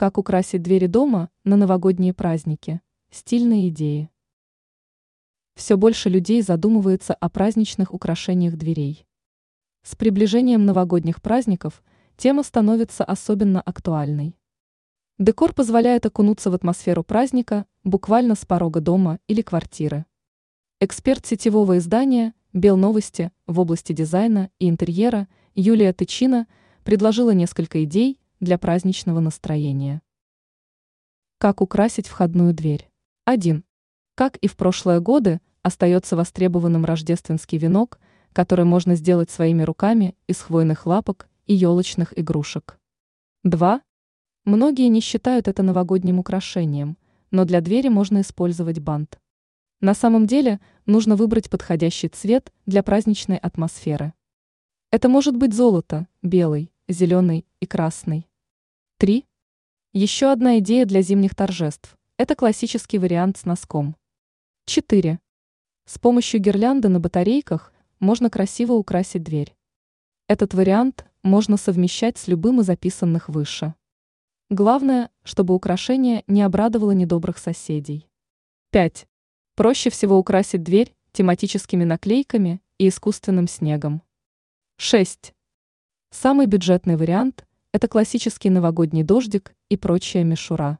Как украсить двери дома на новогодние праздники? Стильные идеи. Все больше людей задумывается о праздничных украшениях дверей. С приближением новогодних праздников тема становится особенно актуальной. Декор позволяет окунуться в атмосферу праздника буквально с порога дома или квартиры. Эксперт сетевого издания «Белновости» в области дизайна и интерьера Юлия Тычина предложила несколько идей для праздничного настроения. Как украсить входную дверь? 1. Как и в прошлые годы, остается востребованным рождественский венок, который можно сделать своими руками из хвойных лапок и елочных игрушек. 2. Многие не считают это новогодним украшением, но для двери можно использовать бант. На самом деле нужно выбрать подходящий цвет для праздничной атмосферы. Это может быть золото, белый, зеленый и красный. 3. Еще одна идея для зимних торжеств – это классический вариант с носком. 4. С помощью гирлянды на батарейках можно красиво украсить дверь. Этот вариант можно совмещать с любым из записанных выше. Главное, чтобы украшение не обрадовало недобрых соседей. 5. Проще всего украсить дверь тематическими наклейками и искусственным снегом. 6. Самый бюджетный вариант – это классический новогодний дождик и прочая мишура.